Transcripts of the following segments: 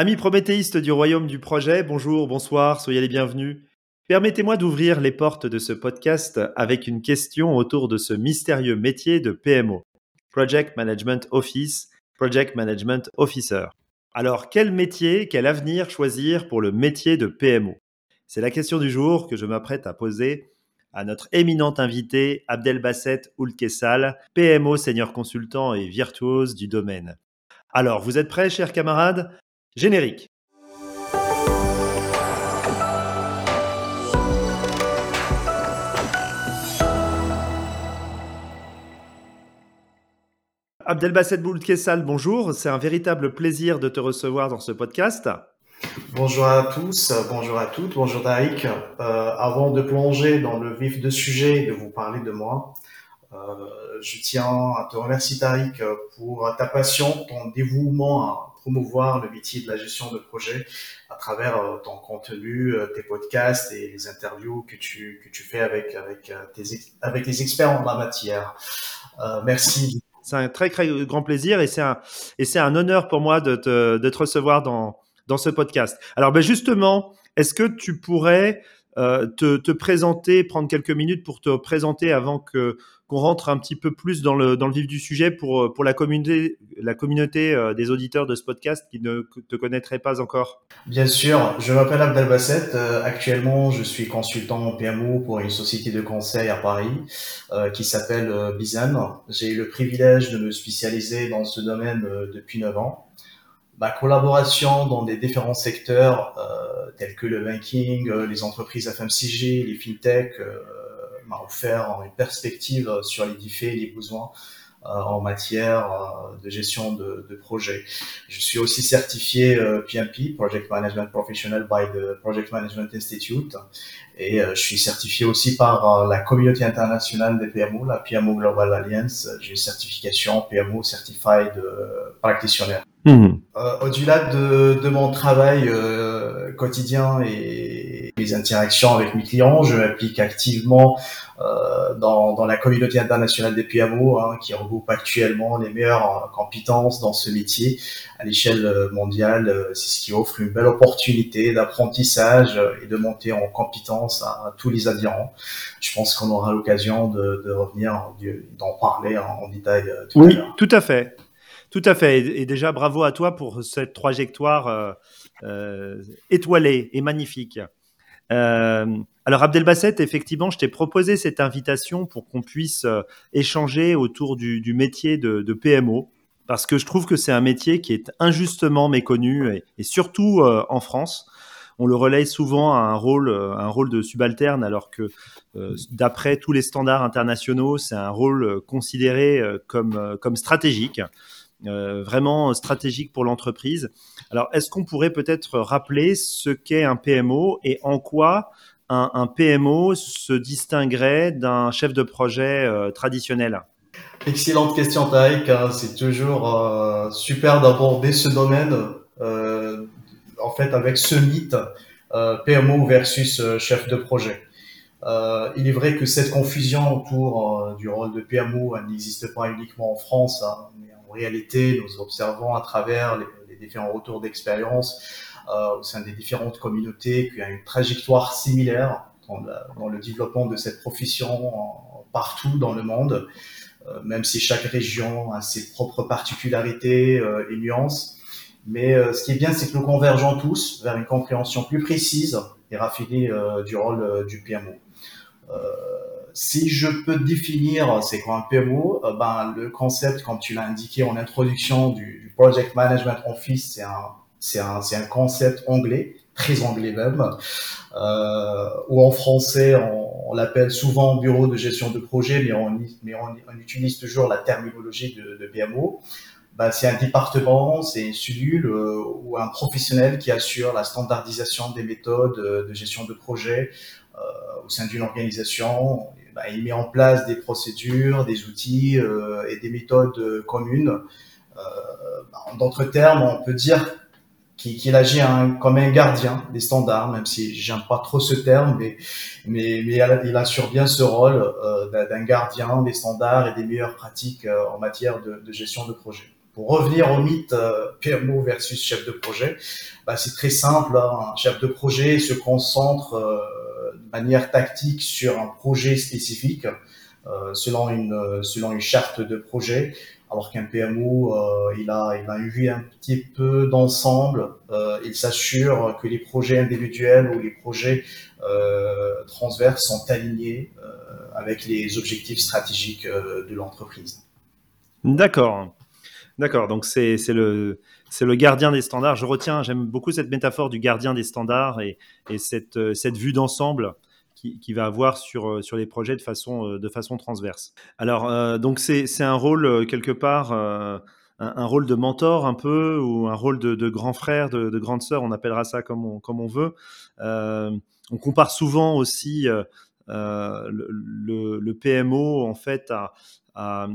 Amis prométhéistes du royaume du projet, bonjour, bonsoir, soyez les bienvenus. Permettez-moi d'ouvrir les portes de ce podcast avec une question autour de ce mystérieux métier de PMO, Project Management Office, Project Management Officer. Alors, quel métier, quel avenir choisir pour le métier de PMO C'est la question du jour que je m'apprête à poser à notre éminent invité Abdelbasset Oulkessal, PMO senior consultant et virtuose du domaine. Alors, vous êtes prêts, chers camarades? Générique. Abdelbasset Boulkessal, bonjour. C'est un véritable plaisir de te recevoir dans ce podcast. Bonjour à tous, bonjour à toutes, bonjour Tariq. Euh, avant de plonger dans le vif du sujet et de vous parler de moi, euh, je tiens à te remercier Tariq pour ta passion, ton dévouement promouvoir le métier de la gestion de projet à travers euh, ton contenu, euh, tes podcasts et les interviews que tu, que tu fais avec, avec, euh, tes, avec experts en la matière. merci. C'est un très, très grand plaisir et c'est un, et c'est un honneur pour moi de te, de te recevoir dans, dans ce podcast. Alors, ben justement, est-ce que tu pourrais te, te, présenter, prendre quelques minutes pour te présenter avant que qu'on rentre un petit peu plus dans le, dans le vif du sujet pour, euh, pour la communauté, la communauté euh, des auditeurs de ce podcast qui ne te connaîtraient pas encore Bien sûr, je m'appelle Abdel Basset. Euh, actuellement, je suis consultant en PMO pour une société de conseil à Paris qui s'appelle Bizan. J'ai eu le privilège de me spécialiser dans ce domaine depuis 9 ans. Ma collaboration dans des différents secteurs tels que le banking, les entreprises FMCG, les fintech, m'a offert une perspective sur les défis et les besoins euh, en matière euh, de gestion de, de projet. Je suis aussi certifié PMP, euh, Project Management Professional by the Project Management Institute, et je suis certifié aussi par la communauté internationale des PMO, la PMO Global Alliance. J'ai une certification PMO Certified Practitioner. Mmh. Au-delà de, de, mon travail quotidien et mes interactions avec mes clients, je m'applique activement euh, dans, dans, la communauté internationale des PMO, hein, qui regroupe actuellement les meilleures euh, compétences dans ce métier à l'échelle euh, mondiale. C'est ce qui offre une belle opportunité d'apprentissage et de monter en compétences à, tous les adhérents. Je pense qu'on aura l'occasion de, de, revenir, d'en parler en, détail tout oui, à l'heure. tout à fait. Tout à fait. Et déjà, bravo à toi pour cette trajectoire euh, étoilée et magnifique. Euh, alors Abdelbasset, effectivement, je t'ai proposé cette invitation pour qu'on puisse euh, échanger autour du, métier de, PMO, parce que je trouve que c'est un métier qui est injustement méconnu, et, surtout en France. On le relaye souvent à un rôle, un rôle de subalterne, alors que d'après tous les standards internationaux, c'est un rôle considéré comme, comme stratégique. Euh, vraiment stratégique pour l'entreprise. Alors, est-ce qu'on pourrait peut-être rappeler ce qu'est un PMO et en quoi un, PMO se distinguerait d'un chef de projet euh, traditionnel? Excellente question, Taïk. Hein. C'est toujours euh, super d'aborder ce domaine, en fait, avec ce mythe PMO versus chef de projet. il est vrai que cette confusion autour du rôle de PMO n'existe pas uniquement en France, hein, en réalité, nous observons à travers les, différents retours d'expérience euh, au sein des différentes communautés qu'il y a une trajectoire similaire dans, le développement de cette profession partout dans le monde, euh, même si chaque région a ses propres particularités euh, et nuances. Mais ce qui est bien, c'est que nous convergeons tous vers une compréhension plus précise et raffinée du rôle du PMO si je peux définir c'est quoi un PMO, euh, ben, le concept, comme tu l'as indiqué en introduction du, Project Management Office, c'est un, c'est un, c'est un concept anglais, très anglais même, euh, ou en français, on, l'appelle souvent bureau de gestion de projet, mais on, mais on, utilise toujours la terminologie de, de PMO. Ben, c'est un département, c'est une cellule euh, ou un professionnel qui assure la standardisation des méthodes de gestion de projet euh, au sein d'une organisation. Bah, il met en place des procédures, des outils euh, et des méthodes euh, communes. Euh, bah, en d'autres termes, on peut dire qu'il agit comme un gardien des standards, même si j'aime pas trop ce terme, mais, mais, mais il assure bien ce rôle d'un gardien des standards et des meilleures pratiques en matière de, gestion de projet. Pour revenir au mythe PMO versus chef de projet, bah, c'est très simple. Hein. Un chef de projet se concentre de manière tactique sur un projet spécifique selon une selon une charte de projet alors qu'un PMO, euh, il, a, il a une vue un petit peu d'ensemble. Euh, il s'assure que les projets individuels ou les projets euh, transverses sont alignés euh, avec les objectifs stratégiques euh, de l'entreprise. D'accord. D'accord. Donc c'est le le gardien des standards. Je retiens, j'aime beaucoup cette métaphore du gardien des standards et, et cette, cette vue d'ensemble qui, va avoir sur, euh, sur les projets de façon, euh, de façon transverse. Alors, euh, donc c'est un rôle quelque part, un, rôle de mentor un peu, ou un rôle de, grand frère, de, grande sœur, on appellera ça comme on, comme on veut. on compare souvent aussi le, PMO en fait à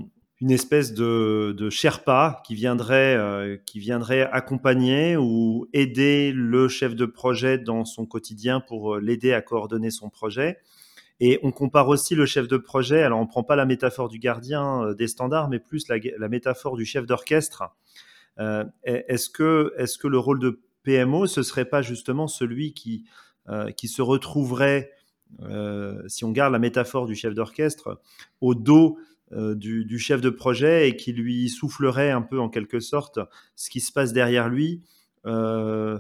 une espèce de, de Sherpa qui viendrait, euh, qui viendrait accompagner ou aider le chef de projet dans son quotidien pour euh, l'aider à coordonner son projet. Et on compare aussi le chef de projet, alors on ne prend pas la métaphore du gardien euh, des standards, mais plus la, métaphore du chef d'orchestre. est-ce, que, est-ce que le rôle de PMO, ce serait pas justement celui qui, qui se retrouverait, si on garde la métaphore du chef d'orchestre, au dos euh, du, chef de projet et qui lui soufflerait un peu en quelque sorte ce qui se passe derrière lui euh,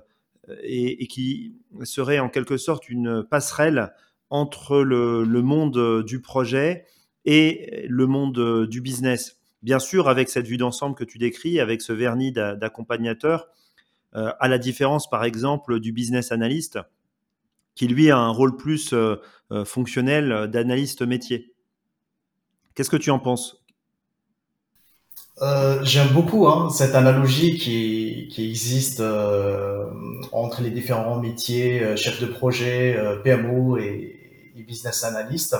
et, qui serait en quelque sorte une passerelle entre le, monde du projet et le monde du business. Bien sûr, avec cette vue d'ensemble que tu décris, avec ce vernis d'accompagnateur, euh, à la différence par exemple du business analyst, qui lui a un rôle plus fonctionnel d'analyste métier. Qu'est-ce que tu en penses? Euh, J'aime beaucoup hein, cette analogie qui, existe euh, entre les différents métiers, euh, chef de projet, PMO et, business analyst.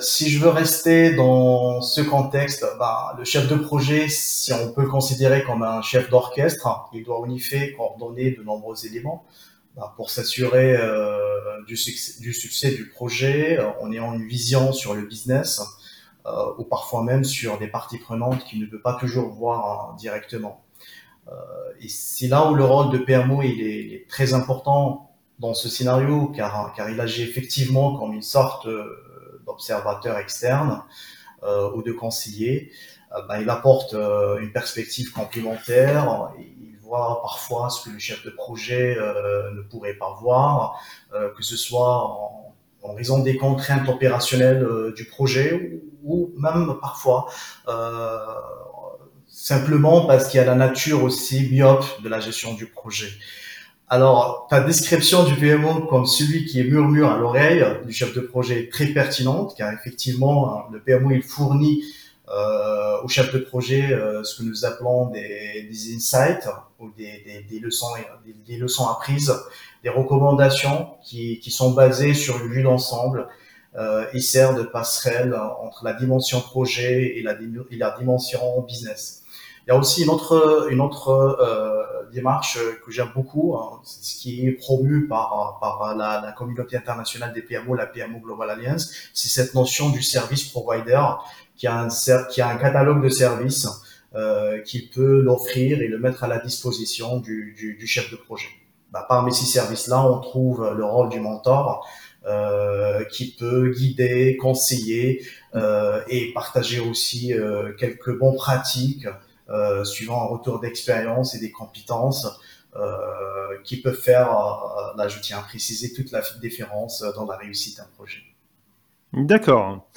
Si je veux rester dans ce contexte, bah, le chef de projet, si on peut le considérer comme un chef d'orchestre, il doit en effet coordonner de nombreux éléments pour s'assurer euh, du, succès, du, succès, du projet euh, en ayant une vision sur le business euh, ou parfois même sur des parties prenantes qu'il ne peut pas toujours voir directement. et c'est là où le rôle de PMO est, très important dans ce scénario car, il agit effectivement comme une sorte d'observateur externe ou de conseiller. Bah, il apporte une perspective complémentaire. Parfois ce que le chef de projet euh, ne pourrait pas voir, euh, que ce soit en, en, raison des contraintes opérationnelles euh, du projet ou, même parfois simplement parce qu'il y a la nature aussi myope de la gestion du projet. Alors, ta description du PMO comme celui qui est murmure à l'oreille du chef de projet est très pertinente, car effectivement, le PMO, il fournit euh, au chef de projet euh, ce que nous appelons des, des insights ou des, des, des leçons, des, leçons apprises, des recommandations qui, qui sont basées sur une vue d'ensemble euh, et sert de passerelle entre la dimension projet et la dimension business. Il y a aussi une autre, une autre euh, démarche que j'aime beaucoup, hein, ce qui est promu par, par la, la, communauté internationale des PMO, la PMO Global Alliance, c'est cette notion du service provider qui a un, qui a un catalogue de services euh, qui peut l'offrir et le mettre à la disposition du, du, du chef de projet. Bah, parmi ces services-là, on trouve le rôle du mentor euh, qui peut guider, conseiller euh, et partager aussi euh, quelques bons pratiques suivant un retour d'expérience et des compétences euh, qui peuvent faire, là je tiens à préciser, toute la différence dans la réussite d'un projet. D'accord.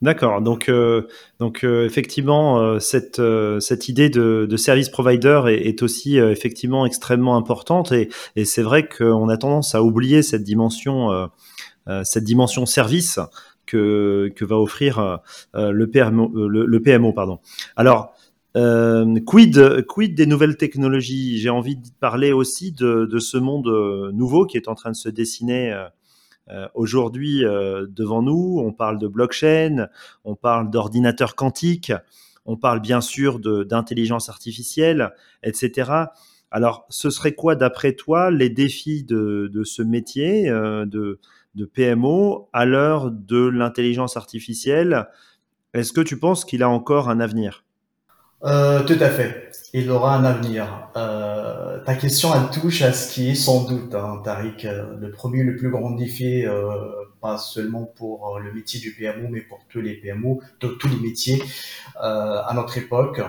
D'accord. Donc, euh, euh, effectivement, euh, cette, euh, cette idée de, service provider est, aussi euh, effectivement extrêmement importante et, et c'est vrai qu'on a tendance à oublier cette dimension, cette dimension service que, que va offrir le PMO. Le, le, PMO pardon. Alors, quid, quid des nouvelles technologies? J'ai envie de parler aussi de, ce monde nouveau qui est en train de se dessiner euh, aujourd'hui, euh, devant nous, on parle de blockchain, on parle d'ordinateur quantique, on parle bien sûr d'intelligence artificielle, etc. Alors, ce serait quoi, d'après toi, les défis de, ce métier euh, de, PMO à l'heure de l'intelligence artificielle? Est-ce que tu penses qu'il a encore un avenir? Euh, tout à fait. Il aura un avenir. Euh, ta question, elle touche à ce qui est sans doute, hein, Tariq, euh, le premier, le plus grand défi, euh, pas seulement pour le métier du PMO, mais pour tous les PMO, tous les métiers à notre époque.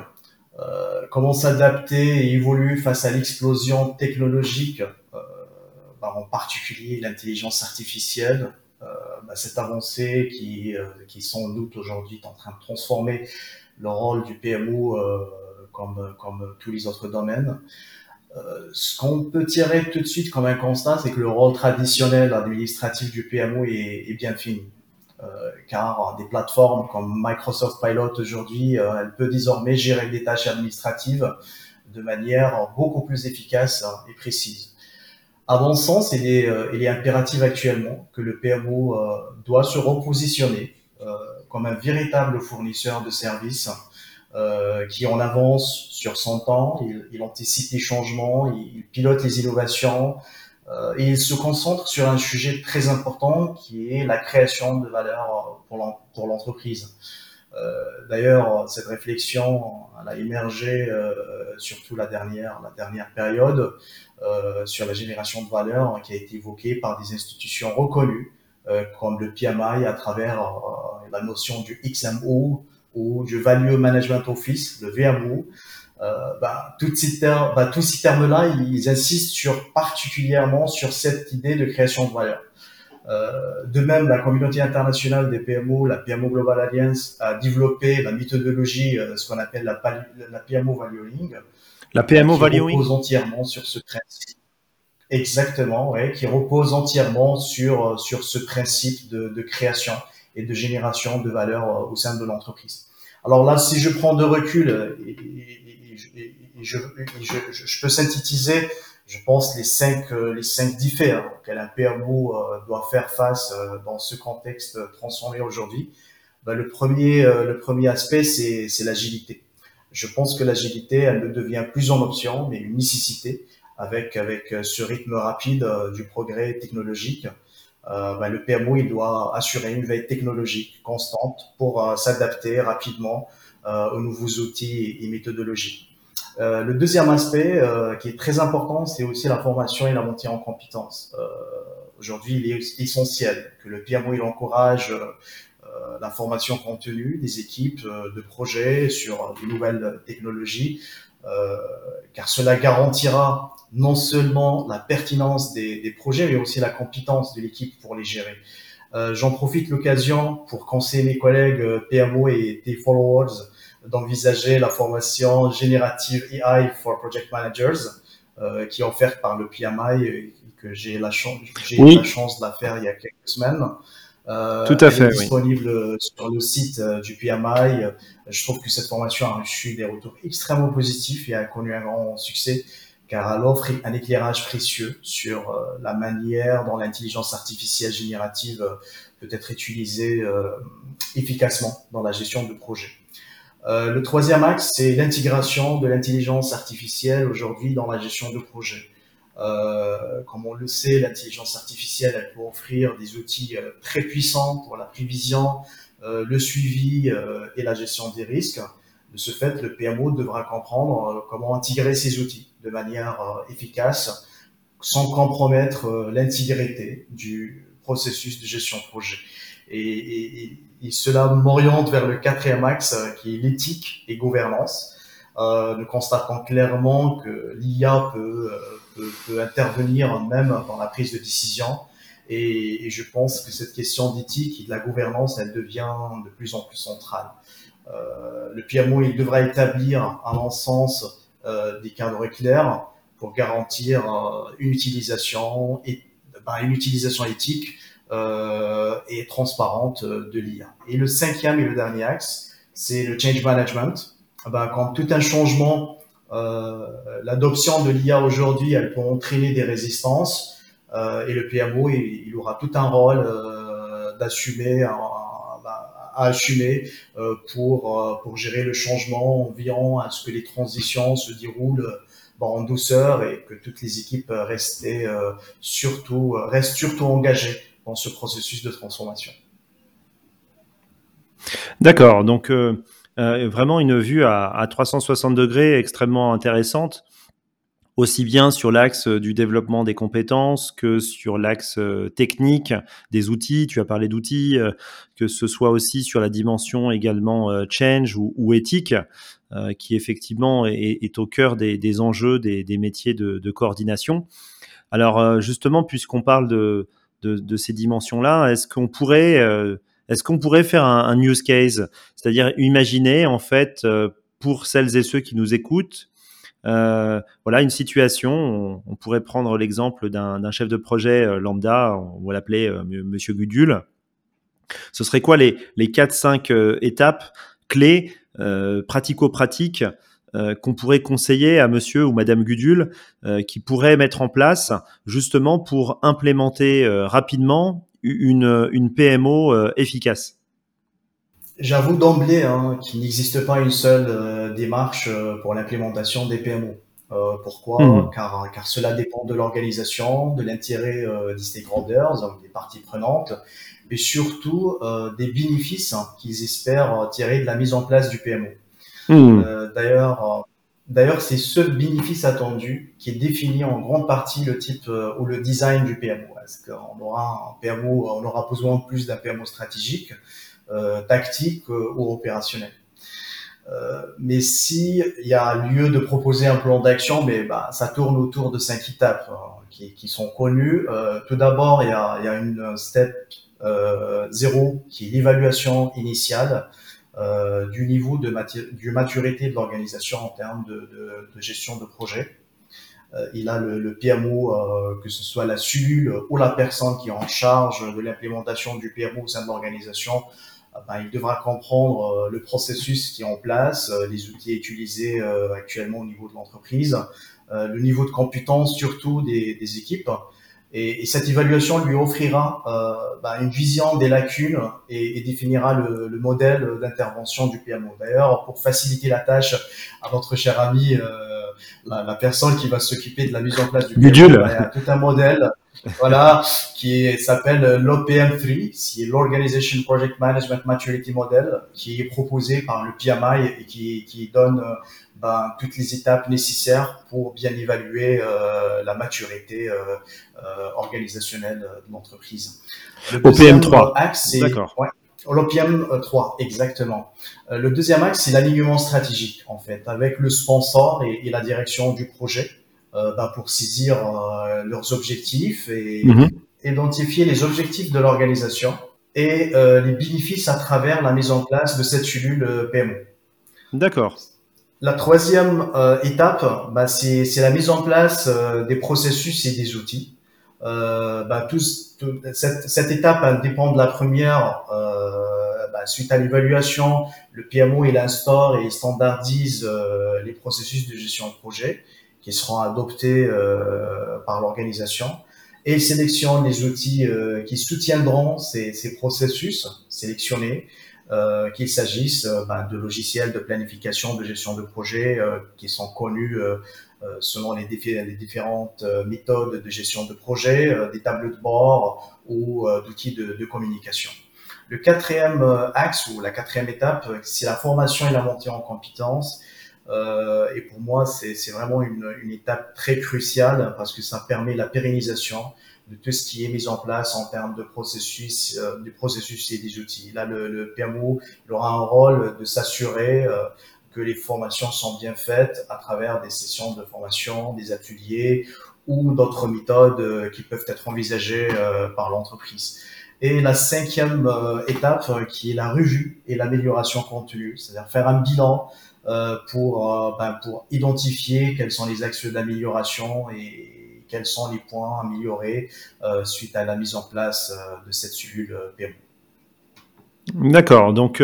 comment s'adapter et évoluer face à l'explosion technologique, bah, en particulier l'intelligence artificielle, bah, cette avancée qui, qui sans doute aujourd'hui est en train de transformer le rôle du PMO euh, comme, comme tous les autres domaines. Euh, ce qu'on peut tirer tout de suite comme un constat, c'est que le rôle traditionnel administratif du PMO est, est bien fini. Euh, car des plateformes comme Microsoft Pilot aujourd'hui, euh, elle peut désormais gérer des tâches administratives de manière beaucoup plus efficace et précise. À mon sens, il est, il est impératif actuellement que le PMO doit se repositionner comme un véritable fournisseur de services euh, qui en avance sur son temps, il, il anticipe les changements, il, il pilote les innovations euh, et il se concentre sur un sujet très important qui est la création de valeur pour l'entreprise. Euh, D'ailleurs, cette réflexion elle a émergé euh, surtout la dernière, la dernière période euh, sur la génération de valeur qui a été évoquée par des institutions reconnues comme le PMI à travers euh, la notion du XMO ou du Value Management Office, le VMO. Euh, bah, toutes ces termes, bah, tous ces termes-là, ils insistent sur particulièrement sur cette idée de création de valeur. Euh, de même, la communauté internationale des PMO, la PMO Global Alliance, a développé la méthodologie, euh, ce qu'on appelle la, la, PMO Valuing. La PMO Valuing repose entièrement sur ce principe. Exactement, ouais, qui repose entièrement sur, euh, sur ce principe de, de création et de génération de valeur euh, au sein de l'entreprise. Alors là, si je prends de recul euh, et, et, et je, je, peux synthétiser, je pense, les cinq, les cinq défis hein, auxquels un PMO doit faire face dans ce contexte transformé aujourd'hui. Ben, le, premier, le premier aspect, c'est l'agilité. Je pense que l'agilité, elle ne devient plus en option, mais une nécessité avec, euh, ce rythme rapide euh, du progrès technologique. Euh, ben, le PMO doit assurer une veille technologique constante pour s'adapter rapidement aux nouveaux outils et, méthodologies. Le deuxième aspect qui est très important, c'est aussi la formation et la montée en compétences. Aujourd'hui, il est essentiel que le PMO encourage la formation contenue des équipes de projets sur de nouvelles technologies, car cela garantira non seulement la pertinence des, des, projets, mais aussi la compétence de l'équipe pour les gérer. Euh, J'en profite l'occasion pour conseiller mes collègues euh, PMO et des followers d'envisager la formation générative AI for Project Managers euh, qui est offerte par le PMI et que j'ai la chance, j'ai oui. la chance de la faire il y a quelques semaines. Euh, Tout à fait. Est disponible oui. sur le site euh, du PMI. Je trouve que cette formation a reçu des retours extrêmement positifs et a connu un grand succès car elle offre un éclairage précieux sur euh, la manière dont l'intelligence artificielle générative euh, peut être utilisée euh, efficacement dans la gestion de projets. le troisième axe, c'est l'intégration de l'intelligence artificielle aujourd'hui dans la gestion de projets. Euh, comme on le sait, l'intelligence artificielle, elle peut offrir des outils euh, très puissants pour la prévision, euh, le suivi et la gestion des risques. De ce fait, le PMO devra comprendre comment intégrer ces outils de manière euh, efficace sans compromettre euh, l'intégrité du processus de gestion projet. Et, cela m'oriente vers le quatrième axe euh, qui est l'éthique et gouvernance. Euh, nous constatons clairement que l'IA peut, peut, peut, intervenir même dans la prise de décision. Et, et je pense que cette question d'éthique et de la gouvernance, elle devient de plus en plus centrale. Euh, le PMO, il devra établir, mon sens, euh, des cadres clairs pour garantir euh, une utilisation et ben, une utilisation éthique et transparente de l'IA. Et le cinquième et le dernier axe, c'est le change management. Ben, quand tout un changement, l'adoption de l'IA aujourd'hui, elle peut entraîner des résistances et le PMO, il, aura tout un rôle d'assumer à assumer euh, pour, euh, pour gérer le changement en veillant à ce que les transitions se déroulent en douceur et que toutes les équipes restent euh, surtout, restent surtout engagées dans ce processus de transformation. D'accord, donc vraiment une vue à, 360 degrés extrêmement intéressante aussi bien sur l'axe euh, du développement des compétences que sur l'axe euh, technique des outils. Tu as parlé d'outils, euh, que ce soit aussi sur la dimension également change ou, éthique, qui effectivement est, au cœur des, enjeux des, métiers de, coordination. Alors justement, puisqu'on parle de, ces dimensions-là, est-ce qu'on pourrait, est-ce qu'on pourrait faire un use case, c'est-à-dire imaginer en fait pour celles et ceux qui nous écoutent euh, voilà une situation. On, pourrait prendre l'exemple d'un chef de projet euh, lambda, on va l'appeler euh, Monsieur Gudule. Ce serait quoi les, les 4-5 étapes clés pratico-pratiques qu'on pourrait conseiller à Monsieur ou Madame Gudule qui pourrait mettre en place justement pour implémenter rapidement une, une PMO efficace? J'avoue d'emblée hein, qu'il n'existe pas une seule euh, démarche euh, pour l'implémentation des PMO. Euh, pourquoi? Hmm. car, car cela dépend de l'organisation, de l'intérêt des stakeholders, des parties prenantes, et surtout des bénéfices hein, qu'ils espèrent tirer de la mise en place du PMO. Hmm. D'ailleurs, D'ailleurs, c'est ce bénéfice attendu qui est défini en grande partie le type ou le design du PMO. Est-ce qu'on aura un PMO, on aura besoin de plus d'un PMO stratégique? euh, tactique euh, ou opérationnel. Euh, mais si il y a lieu de proposer un plan d'action, mais bah, ça tourne autour de cinq étapes hein, qui, qui, sont connues. tout d'abord, il y a, y a, une step zéro qui est l'évaluation initiale euh, du niveau de maturité de l'organisation en termes de, de, de, gestion de projet. Euh, il a le, le PMO, euh, que ce soit la cellule ou la personne qui est en charge de l'implémentation du PMO au sein de l'organisation, ben, il devra comprendre euh, le processus qui est en place, euh, les outils utilisés euh, actuellement au niveau de l'entreprise, le niveau de compétence surtout des, des équipes. Et, et, cette évaluation lui offrira euh, ben, une vision des lacunes et, et définira le, le modèle d'intervention du PMO. D'ailleurs, pour faciliter la tâche à notre cher ami, euh, la, la, personne qui va s'occuper de la mise en place du PMO, il y a tout un modèle voilà, qui s'appelle l'OPM3, c'est l'Organization Project Management Maturity Model, qui est proposé par le PMI et qui, qui donne ben, toutes les étapes nécessaires pour bien évaluer euh, la maturité euh, euh, organisationnelle de l'entreprise. OPM3. D'accord. Ouais, L'OPM 3, exactement. le deuxième axe, c'est l'alignement stratégique, en fait, avec le sponsor et, et la direction du projet. Euh, bah, pour saisir euh, leurs objectifs et mhm. identifier les objectifs de l'organisation et euh, les bénéfices à travers la mise en place de cette cellule PMO. D'accord. La troisième étape, bah, c'est la mise en place des processus et des outils. Euh, bah, tous, cette, cette, étape dépend de la première. Euh, bah, suite à l'évaluation, le PMO il instaure et standardise les processus de gestion de projet qui seront adoptés euh, par l'organisation et sélectionne les outils euh, qui soutiendront ces, ces processus sélectionnés, euh, qu'il s'agisse ben, de logiciels de planification, de gestion de projet qui sont connus selon les, les, différentes méthodes de gestion de projet, des tableaux de bord ou d'outils de, de, communication. Le quatrième axe ou la quatrième étape, c'est la formation et la montée en compétences et pour moi, c'est vraiment une, étape très cruciale parce que ça permet la pérennisation de tout ce qui est mis en place en termes de processus, euh, du processus et des outils. Là, le, PMO aura un rôle de s'assurer euh, que les formations sont bien faites à travers des sessions de formation, des ateliers ou d'autres méthodes euh, qui peuvent être envisagées euh, par l'entreprise. Et la cinquième étape, qui est la revue et l'amélioration continue, c'est-à-dire faire un bilan euh, pour, euh, ben, pour identifier quels sont les axes d'amélioration et quels sont les points améliorés euh, suite à la mise en place de cette cellule PMO. D'accord, donc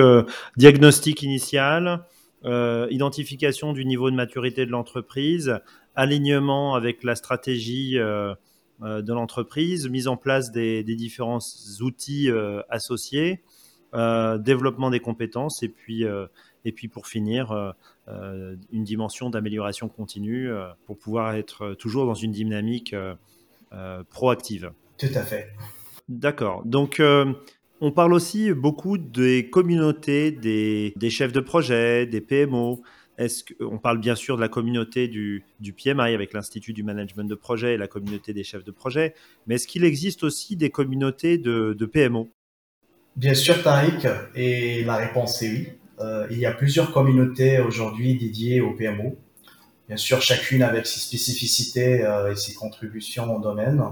diagnostic initial, identification du niveau de maturité de l'entreprise, alignement avec la stratégie de l'entreprise, mise en place des différents outils associés, développement des compétences et puis et puis pour finir, euh, euh, une dimension d'amélioration continue euh, pour pouvoir être toujours dans une dynamique proactive. Tout à fait. D'accord. Donc, On parle aussi beaucoup des communautés, des, des chefs de projet, des PMO. Est-ce on parle bien sûr de la communauté du, du PMI avec l'Institut du Management de Projet et la communauté des chefs de projet, mais est-ce qu'il existe aussi des communautés de, de PMO Bien sûr, Tariq, et la réponse est oui. Euh, il y a plusieurs communautés aujourd'hui dédiées au PMO. Bien sûr, chacune avec ses spécificités euh, et ses contributions au domaine.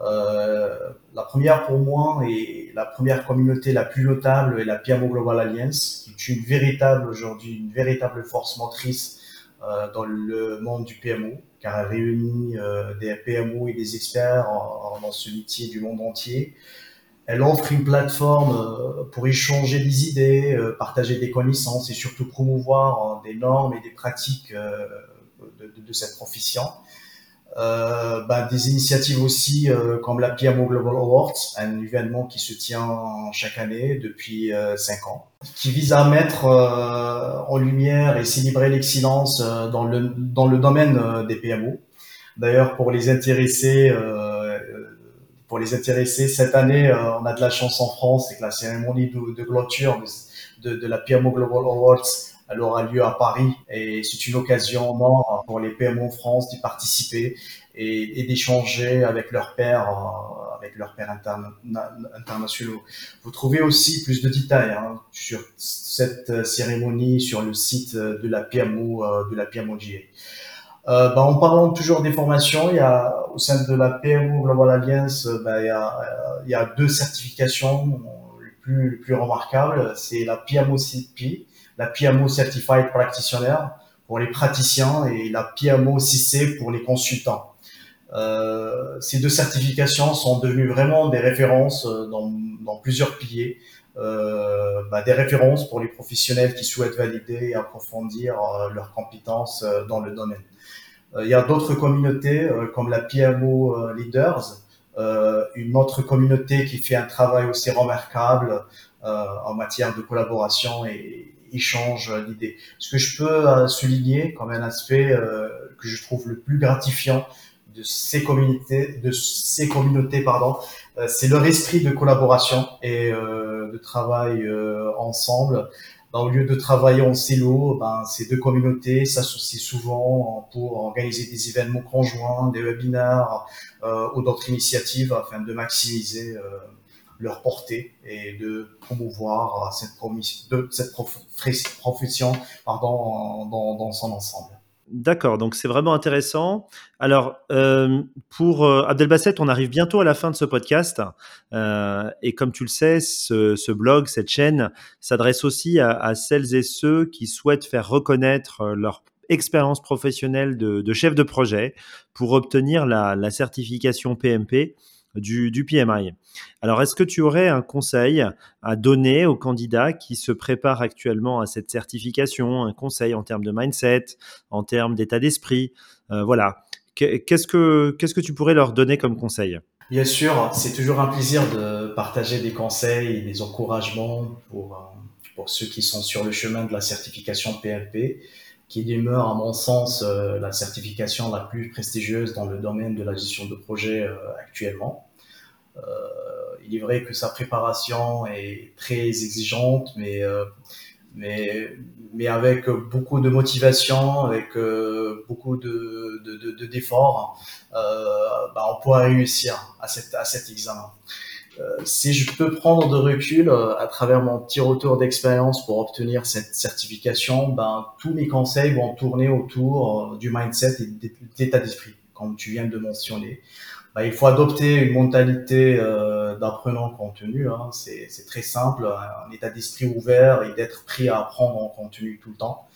Euh, la première pour moi et la première communauté la plus notable est la PMO Global Alliance, qui est une véritable aujourd'hui, une véritable force motrice dans le monde du PMO, car elle réunit des PMO et des experts dans ce métier du monde entier. Elle offre une plateforme euh, pour échanger des idées, euh, partager des connaissances et surtout promouvoir des normes et des pratiques de, cette profession. Euh, bah, des initiatives aussi euh, comme la PMO Global Awards, un événement qui se tient chaque année depuis euh, cinq ans, qui vise à mettre euh, en lumière et célébrer l'excellence dans le dans le domaine des PMO. D'ailleurs, pour les intéressés, pour les intéressés, cette année, on a de la chance en France, c'est que la cérémonie de, de clôture de, de, de la PMO Global Awards elle aura lieu à Paris et c'est une occasion pour les PMO en France d'y participer et, et d'échanger avec leurs pairs, euh, avec leurs pairs internationaux. Vous trouvez aussi plus de détails hein, sur cette cérémonie sur le site de la PMO euh, de la PMOGA. Euh, bah, en parlant toujours des formations, il y a au sein de la PMO Global Alliance, bah, il, y a, il y a deux certifications les plus, les plus remarquables. C'est la PMO CP, la PMO Certified Practitioner pour les praticiens et la PMO CC pour les consultants. Euh, ces deux certifications sont devenues vraiment des références euh, dans, dans plusieurs piliers, euh, bah, des références pour les professionnels qui souhaitent valider et approfondir euh, leurs compétences euh, dans le domaine. il y a d'autres communautés comme la PMO Leaders, une autre communauté qui fait un travail aussi remarquable en matière de collaboration et, échange d'idées. Ce que je peux euh, souligner comme un aspect euh, que je trouve le plus gratifiant de ces communautés, de ces communautés, pardon, euh, c'est leur esprit de collaboration et de travail ensemble. Ben, au lieu de travailler en silo, ben, ces deux communautés s'associent souvent pour organiser des événements conjoints, des webinaires ou d'autres initiatives afin de maximiser leur portée et de promouvoir cette, de cette profession pardon, dans, dans son ensemble. D'accord, donc c'est vraiment intéressant. Alors, euh, pour euh, Abdelbasset, on arrive bientôt à la fin de ce podcast. Euh, et comme tu le sais, ce, blog, cette chaîne, s'adresse aussi à, celles et ceux qui souhaitent faire reconnaître leur expérience professionnelle de, chef de projet pour obtenir la certification PMP du, PMI. Alors, est-ce que tu aurais un conseil à donner aux candidats qui se préparent actuellement à cette certification, un conseil en termes de mindset, en termes d'état d'esprit euh, Voilà. Qu'est-ce que, qu'est-ce que tu pourrais leur donner comme conseil? Bien sûr, c'est toujours un plaisir de partager des conseils et des encouragements pour, euh, pour ceux qui sont sur le chemin de la certification PMP qui demeure, à mon sens, euh, la certification la plus prestigieuse dans le domaine de la gestion de projet euh, actuellement. Euh, il est vrai que sa préparation est très exigeante, mais, mais, mais avec beaucoup de motivation, avec beaucoup de, de, d'efforts, bah, on pourra réussir à, cette, à cet examen. Euh, si je peux prendre de recul euh, à travers mon petit retour d'expérience pour obtenir cette certification, ben, tous mes conseils vont tourner autour euh, du mindset et de l'état d'esprit, comme tu viens de mentionner. Ben, il faut adopter une mentalité d'apprenant contenu. Hein. C'est très simple, un état d'esprit ouvert et d'être prêt à apprendre en contenu tout le temps.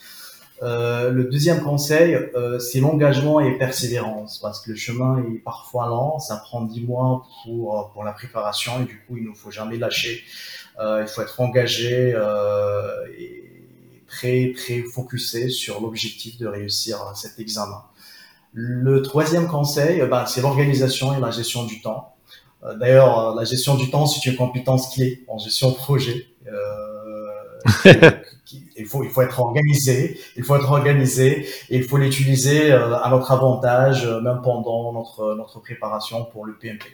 Euh, le deuxième conseil, euh, c'est l'engagement et persévérance, parce que le chemin est parfois lent, ça prend dix mois pour, euh, pour la préparation, et du coup, il ne faut jamais lâcher. Euh, il faut être engagé euh, et très, très focusé sur l'objectif de réussir cet examen. Le troisième conseil, ben, c'est l'organisation et la gestion du temps. D'ailleurs, la gestion du temps, c'est une compétence clé en gestion de projet. il faut, il faut être organisé, il faut être organisé et il faut l'utiliser euh, à notre avantage, euh, même pendant notre, notre préparation pour le PMP.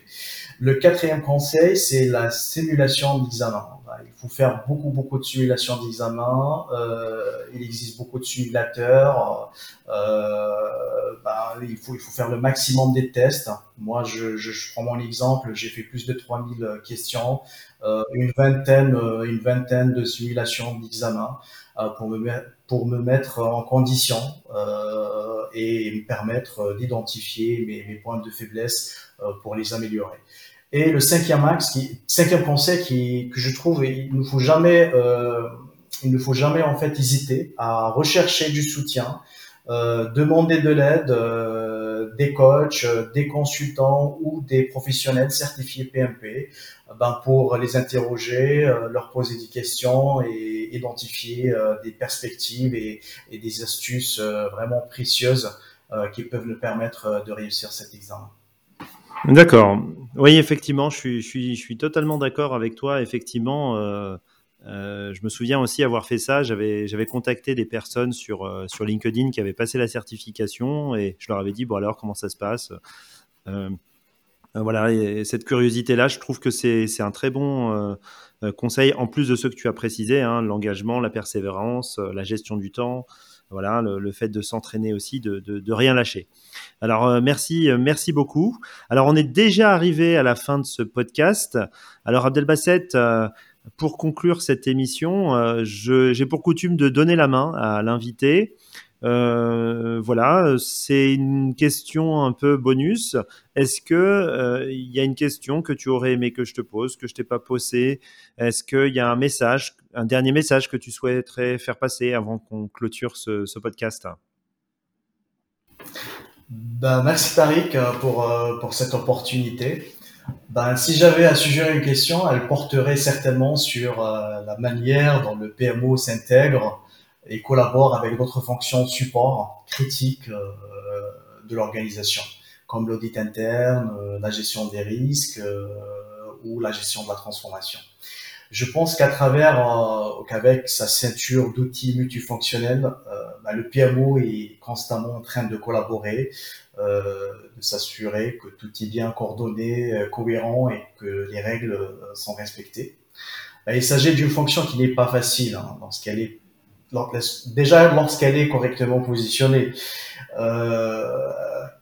Le quatrième conseil, c'est la simulation d'examen. Il faut faire beaucoup, beaucoup de simulations d'examen. Euh, il existe beaucoup de simulateurs. Euh, bah, il, faut, il faut faire le maximum des tests. Moi, je, je, prends mon exemple. J'ai fait plus de 3000 questions, euh, une, vingtaine, euh, une vingtaine de simulations d'examen euh, pour, me, pour me mettre en condition euh, et me permettre d'identifier mes, mes points de faiblesse pour les améliorer. Et le cinquième axe, qui, cinquième conseil que je trouve, il ne faut jamais, euh, il ne faut jamais en fait hésiter à rechercher du soutien, euh, demander de l'aide euh, des coachs, des consultants ou des professionnels certifiés PMP, ben pour les interroger, leur poser des questions et identifier des perspectives et des astuces vraiment précieuses qui peuvent nous permettre de réussir cet examen. D'accord. Oui, effectivement, je suis, totalement d'accord avec toi. Effectivement, euh, euh, je me souviens aussi avoir fait ça. J'avais, contacté des personnes sur, euh, sur LinkedIn qui avaient passé la certification et je leur avais dit, bon alors, comment ça se passe? Voilà, et cette curiosité-là, je trouve que c'est, un très bon conseil, en plus de ceux que tu as précisés, hein, l'engagement, la persévérance, la gestion du temps. Voilà, le, fait de s'entraîner aussi, de, de, rien lâcher. Alors, euh, merci, euh, merci beaucoup. Alors, on est déjà arrivé à la fin de ce podcast. Alors, Abdelbasset, euh, pour conclure cette émission, j'ai pour coutume de donner la main à l'invité. Euh, voilà, c'est une question un peu bonus. Est-ce que euh, il y a une question que tu aurais aimé que je te pose, que je t'ai pas posée? Est-ce qu'il y a un message, un dernier message que tu souhaiterais faire passer avant qu'on clôture ce, podcast? Ben, merci Tariq pour, euh, pour cette opportunité. Ben, si j'avais à suggérer une question, elle porterait certainement sur la manière dont le PMO s'intègre et collabore avec d'autres fonctions support critiques euh, de l'organisation, comme l'audit interne, euh, la gestion des risques euh, ou la gestion de la transformation. Je pense qu'à travers, euh, qu'avec sa ceinture d'outils multifonctionnels, euh, bah, le PMO est constamment en train de collaborer, euh, de s'assurer que tout est bien coordonné, cohérent et que les règles sont respectées. Bah, il s'agit d'une fonction qui n'est pas facile hein, lorsqu'elle est déjà lorsqu'elle est correctement positionnée, euh,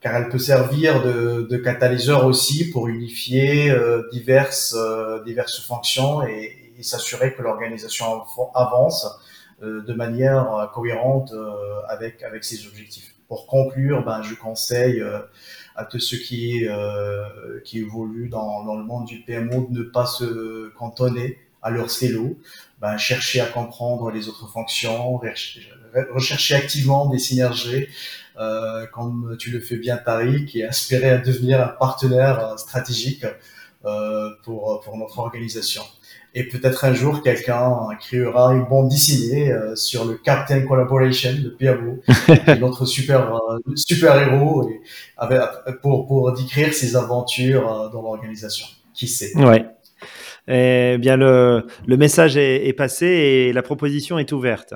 car elle peut servir de, catalyseur aussi pour unifier euh, diverses, euh, diverses fonctions et, s'assurer que l'organisation avance de manière cohérente avec, avec ses objectifs. Pour conclure, ben, je conseille à tous ceux qui, qui évoluent dans, dans le monde du PMO de ne pas se cantonner à leur silo, ben, chercher à comprendre les autres fonctions, rechercher activement des synergies, euh, comme tu le fais bien Tariq, et aspirer à devenir un partenaire stratégique euh, pour, pour notre organisation. Et peut-être un jour, quelqu'un créera une bande dessinée euh, sur le Captain Collaboration, le PMO, notre super, euh, super héros, et, avec, pour, pour décrire ses aventures euh, dans l'organisation. Qui sait? Ouais. Eh bien, le, message est, est, passé et la proposition est ouverte.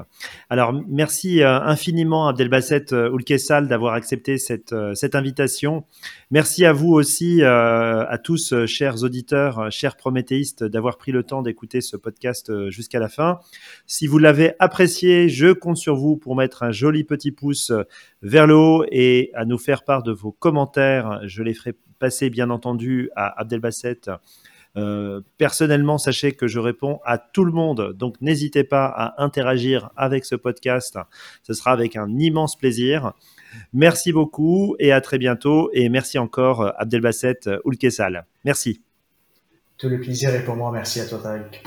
Alors, merci euh, infiniment Abdelbasset euh, Oulkessal d'avoir accepté cette, euh, cette invitation. Merci à vous aussi, à tous, chers auditeurs, chers prométhéistes, d'avoir pris le temps d'écouter ce podcast jusqu'à la fin. Si vous l'avez apprécié, je compte sur vous pour mettre un joli petit pouce vers le haut et à nous faire part de vos commentaires. Je les ferai passer, bien entendu, à Abdelbasset euh, personnellement, sachez que je réponds à tout le monde, donc n'hésitez pas à interagir avec ce podcast. Ce sera avec un immense plaisir. Merci beaucoup et à très bientôt. Et merci encore Abdelbasset Oulkessal. Merci. Tout le plaisir est pour moi. Merci à toi, Tariq.